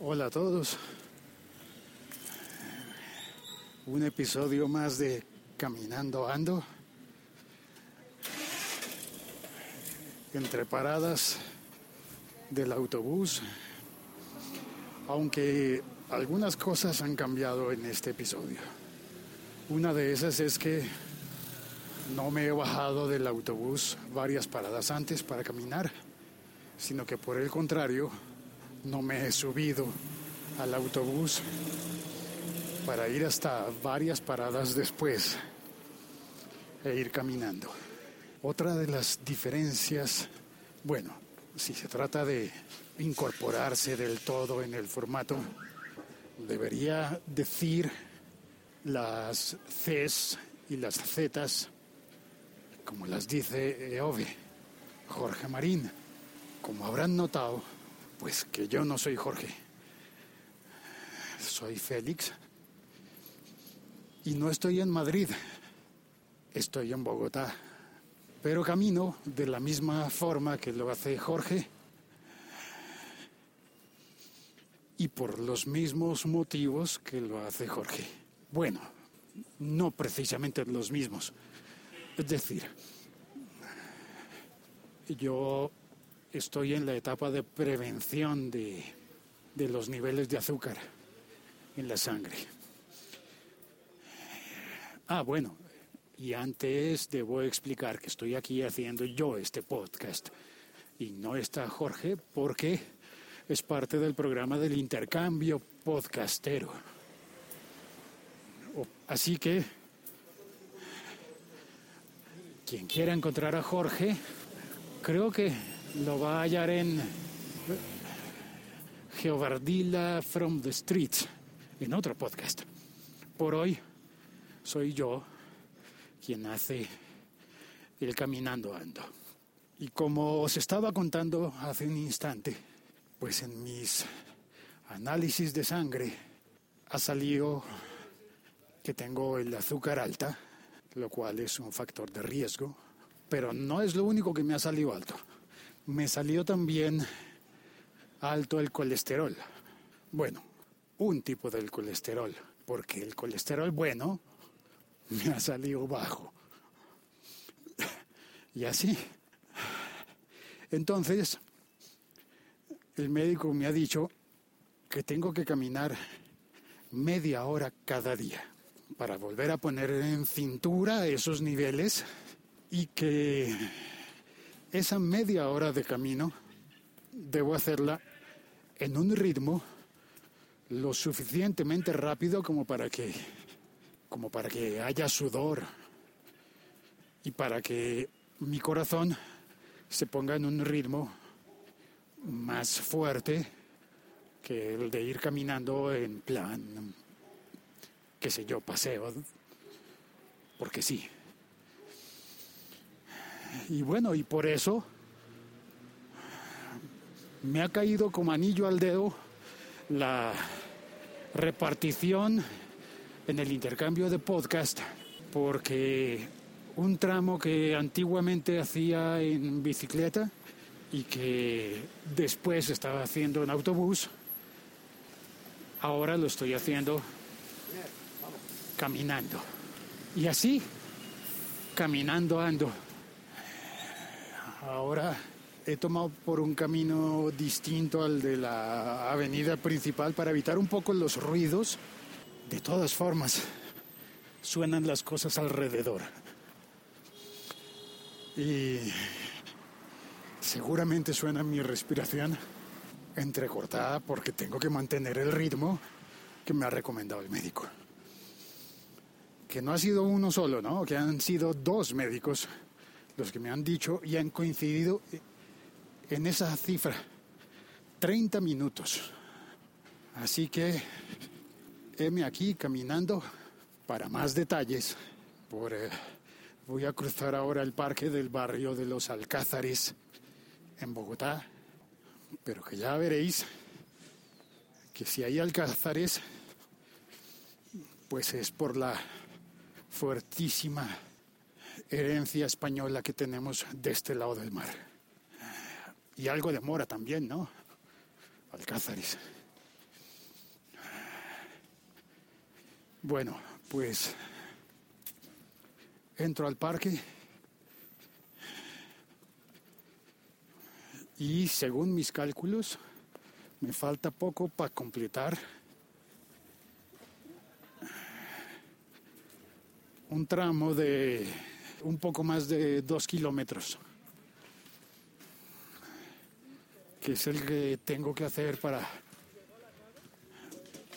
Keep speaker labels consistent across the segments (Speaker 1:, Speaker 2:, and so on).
Speaker 1: Hola a todos. Un episodio más de Caminando Ando. Entre paradas del autobús. Aunque algunas cosas han cambiado en este episodio. Una de esas es que no me he bajado del autobús varias paradas antes para caminar, sino que por el contrario, no me he subido al autobús para ir hasta varias paradas después e ir caminando. Otra de las diferencias, bueno, si se trata de incorporarse del todo en el formato, debería decir las Cs y las Zs, como las dice Eove, Jorge Marín. Como habrán notado, pues que yo no soy Jorge, soy Félix. Y no estoy en Madrid, estoy en Bogotá, pero camino de la misma forma que lo hace Jorge. Y por los mismos motivos que lo hace Jorge. Bueno, no precisamente los mismos. Es decir, yo estoy en la etapa de prevención de, de los niveles de azúcar en la sangre. Ah, bueno, y antes debo explicar que estoy aquí haciendo yo este podcast y no está Jorge porque es parte del programa del intercambio podcastero. Así que quien quiera encontrar a Jorge, creo que lo va a hallar en Geovardila from the Streets, en otro podcast. Por hoy soy yo quien hace el caminando ando. Y como os estaba contando hace un instante, pues en mis análisis de sangre ha salido que tengo el azúcar alta, lo cual es un factor de riesgo, pero no es lo único que me ha salido alto me salió también alto el colesterol. Bueno, un tipo del colesterol, porque el colesterol bueno me ha salido bajo. Y así. Entonces, el médico me ha dicho que tengo que caminar media hora cada día para volver a poner en cintura esos niveles y que esa media hora de camino debo hacerla en un ritmo lo suficientemente rápido como para que como para que haya sudor y para que mi corazón se ponga en un ritmo más fuerte que el de ir caminando en plan qué sé yo, paseo porque sí. Y bueno, y por eso me ha caído como anillo al dedo la repartición en el intercambio de podcast, porque un tramo que antiguamente hacía en bicicleta y que después estaba haciendo en autobús, ahora lo estoy haciendo caminando. Y así, caminando ando. Ahora he tomado por un camino distinto al de la avenida principal para evitar un poco los ruidos. De todas formas, suenan las cosas alrededor. Y seguramente suena mi respiración entrecortada porque tengo que mantener el ritmo que me ha recomendado el médico. Que no ha sido uno solo, ¿no? Que han sido dos médicos los que me han dicho y han coincidido en esa cifra, 30 minutos. Así que heme aquí caminando para más detalles. Por, eh, voy a cruzar ahora el parque del barrio de los Alcázares en Bogotá, pero que ya veréis que si hay alcázares, pues es por la fuertísima herencia española que tenemos de este lado del mar. Y algo de mora también, ¿no? Alcázares. Bueno, pues entro al parque y según mis cálculos me falta poco para completar un tramo de un poco más de dos kilómetros, que es el que tengo que hacer para,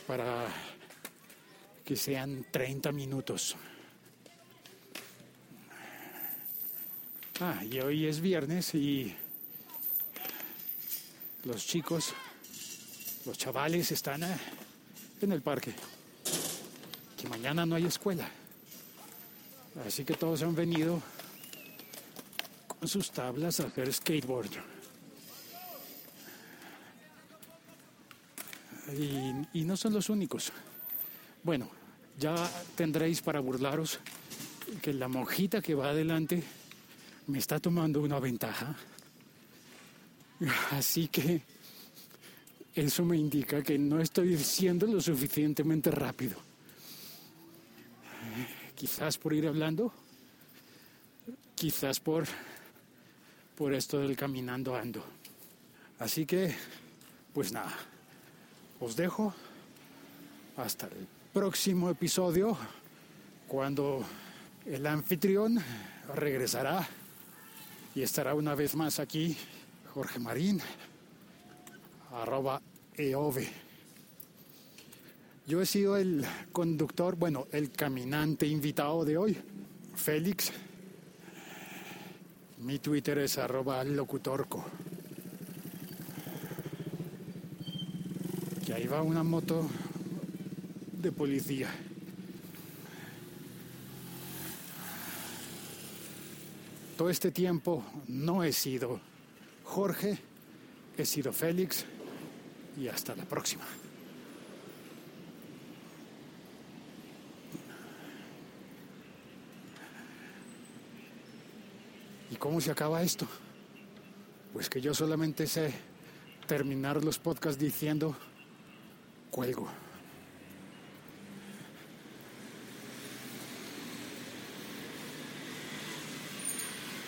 Speaker 1: para que sean 30 minutos. Ah, y hoy es viernes y los chicos, los chavales están eh, en el parque. Que mañana no hay escuela. Así que todos han venido con sus tablas a hacer skateboard. Y, no son los únicos. Bueno, ya tendréis para burlaros que la monjita que va adelante me está tomando una ventaja. Así que eso me indica que no estoy siendo lo suficientemente rápido. Quizás por ir hablando, quizás por, por esto del caminando ando. Así que, pues nada, os dejo hasta el próximo episodio, cuando el anfitrión regresará y estará una vez más aquí, Jorge Marín, arroba EOVE. Yo he sido el conductor, bueno, el caminante invitado de hoy, Félix. Mi Twitter es arroba locutorco. Que ahí va una moto de policía. Todo este tiempo no he sido Jorge, he sido Félix y hasta la próxima. Cómo se acaba esto? Pues que yo solamente sé terminar los podcasts diciendo cuelgo.